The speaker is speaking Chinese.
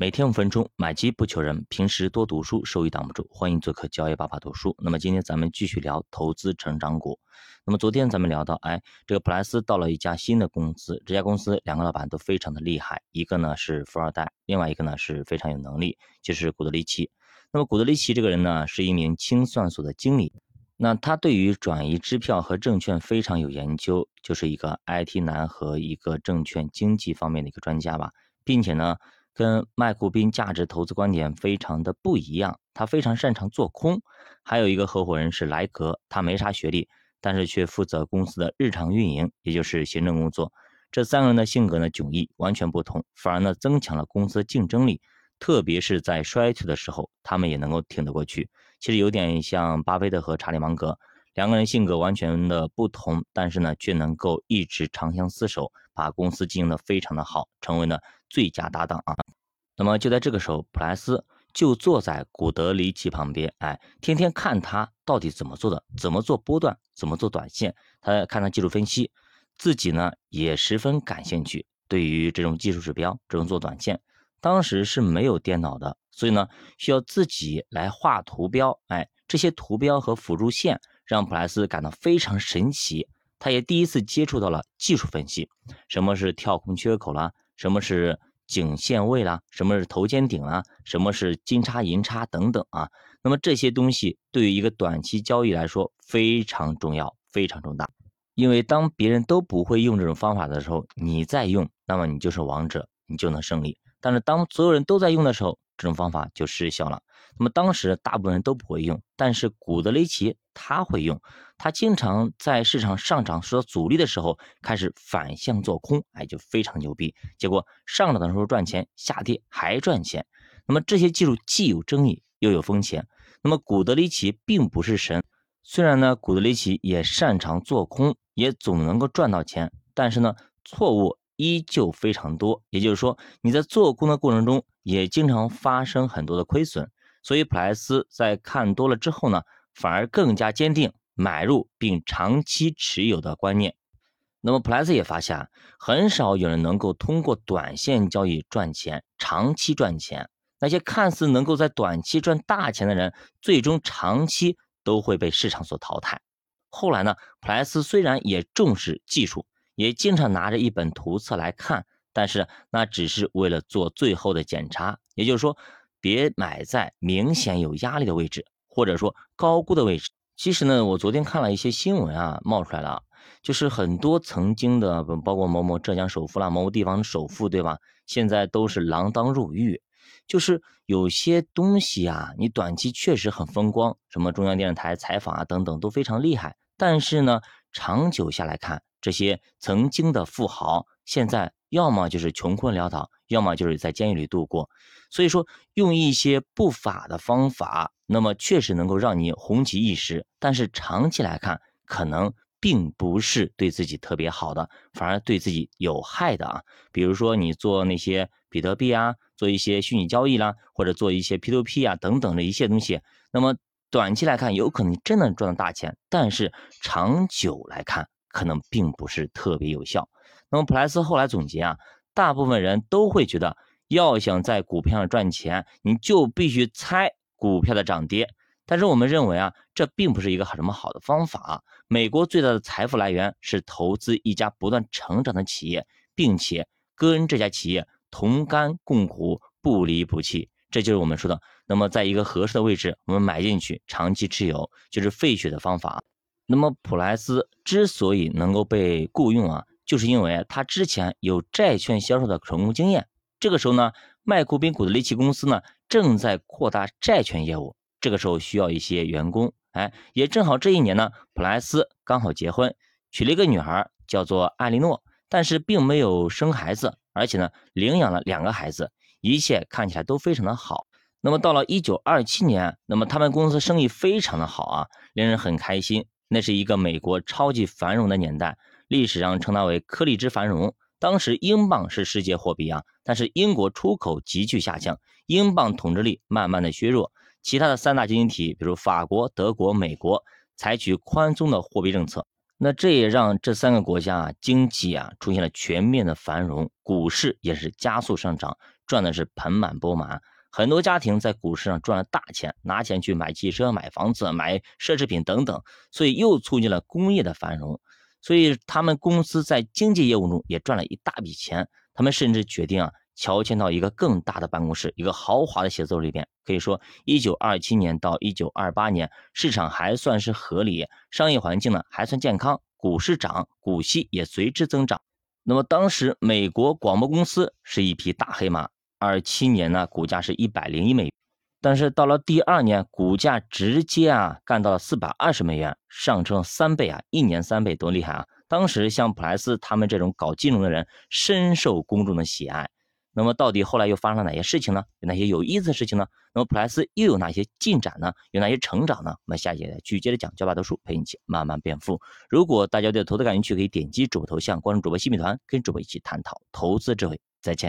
每天五分钟，买基不求人，平时多读书，收益挡不住。欢迎做客交易爸爸读书。那么今天咱们继续聊投资成长股。那么昨天咱们聊到，哎，这个普莱斯到了一家新的公司，这家公司两个老板都非常的厉害，一个呢是富二代，另外一个呢是非常有能力，就是古德里奇。那么古德里奇这个人呢，是一名清算所的经理，那他对于转移支票和证券非常有研究，就是一个 IT 男和一个证券经济方面的一个专家吧，并且呢。跟麦库宾价值投资观点非常的不一样，他非常擅长做空。还有一个合伙人是莱格，他没啥学历，但是却负责公司的日常运营，也就是行政工作。这三个人的性格呢迥异，完全不同，反而呢增强了公司竞争力。特别是在衰退的时候，他们也能够挺得过去。其实有点像巴菲特和查理芒格。两个人性格完全的不同，但是呢，却能够一直长相厮守，把公司经营的非常的好，成为了最佳搭档啊。那么就在这个时候，普莱斯就坐在古德里奇旁边，哎，天天看他到底怎么做的，怎么做波段，怎么做短线，他看他技术分析，自己呢也十分感兴趣。对于这种技术指标，这种做短线，当时是没有电脑的，所以呢，需要自己来画图标，哎，这些图标和辅助线。让普莱斯感到非常神奇，他也第一次接触到了技术分析，什么是跳空缺口啦，什么是颈线位啦，什么是头肩顶啦，什么是金叉银叉等等啊。那么这些东西对于一个短期交易来说非常重要，非常重大。因为当别人都不会用这种方法的时候，你在用，那么你就是王者，你就能胜利。但是当所有人都在用的时候，这种方法就失效了。那么当时大部分人都不会用，但是古德雷奇他会用，他经常在市场上涨受到阻力的时候开始反向做空，哎，就非常牛逼。结果上涨的时候赚钱，下跌还赚钱。那么这些技术既有争议又有风险。那么古德雷奇并不是神，虽然呢古德雷奇也擅长做空，也总能够赚到钱，但是呢错误。依旧非常多，也就是说，你在做空的过程中也经常发生很多的亏损。所以普莱斯在看多了之后呢，反而更加坚定买入并长期持有的观念。那么普莱斯也发现，很少有人能够通过短线交易赚钱，长期赚钱。那些看似能够在短期赚大钱的人，最终长期都会被市场所淘汰。后来呢，普莱斯虽然也重视技术。也经常拿着一本图册来看，但是那只是为了做最后的检查。也就是说，别买在明显有压力的位置，或者说高估的位置。其实呢，我昨天看了一些新闻啊，冒出来了，就是很多曾经的，包括某某浙江首富啦，某某地方的首富，对吧？现在都是锒铛入狱。就是有些东西啊，你短期确实很风光，什么中央电视台采访啊等等都非常厉害，但是呢，长久下来看。这些曾经的富豪，现在要么就是穷困潦倒，要么就是在监狱里度过。所以说，用一些不法的方法，那么确实能够让你红极一时，但是长期来看，可能并不是对自己特别好的，反而对自己有害的啊。比如说，你做那些比特币啊，做一些虚拟交易啦，或者做一些 P2P 啊等等的一些东西，那么短期来看，有可能真的赚到大钱，但是长久来看，可能并不是特别有效。那么普莱斯后来总结啊，大部分人都会觉得，要想在股票上赚钱，你就必须猜股票的涨跌。但是我们认为啊，这并不是一个什么好的方法。美国最大的财富来源是投资一家不断成长的企业，并且跟这家企业同甘共苦，不离不弃。这就是我们说的，那么在一个合适的位置，我们买进去，长期持有，就是费雪的方法。那么普莱斯之所以能够被雇佣啊，就是因为他之前有债券销售的成功经验。这个时候呢，麦库宾古德利奇公司呢正在扩大债券业务，这个时候需要一些员工。哎，也正好这一年呢，普莱斯刚好结婚，娶了一个女孩，叫做艾莉诺，但是并没有生孩子，而且呢，领养了两个孩子，一切看起来都非常的好。那么到了一九二七年，那么他们公司生意非常的好啊，令人很开心。那是一个美国超级繁荣的年代，历史上称它为颗粒之繁荣。当时英镑是世界货币啊，但是英国出口急剧下降，英镑统治力慢慢的削弱。其他的三大经济体，比如法国、德国、美国，采取宽松的货币政策。那这也让这三个国家啊经济啊出现了全面的繁荣，股市也是加速上涨，赚的是盆满钵满。很多家庭在股市上赚了大钱，拿钱去买汽车、买房子、买奢侈品等等，所以又促进了工业的繁荣。所以他们公司在经济业务中也赚了一大笔钱。他们甚至决定啊，乔迁到一个更大的办公室，一个豪华的写字楼里边。可以说，一九二七年到一九二八年，市场还算是合理，商业环境呢还算健康，股市涨，股息也随之增长。那么当时美国广播公司是一匹大黑马。二七年呢，股价是一百零一美，但是到了第二年，股价直接啊干到了四百二十美元，上升三倍啊，一年三倍多厉害啊！当时像普莱斯他们这种搞金融的人深受公众的喜爱。那么到底后来又发生了哪些事情呢？有哪些有意思的事情呢？那么普莱斯又有哪些进展呢？有哪些成长呢？我们下节继续接着讲，教爸读书陪你一起慢慢变富。如果大家对投资感兴趣，可以点击主播头像关注主播新米团，跟主播一起探讨投资智慧。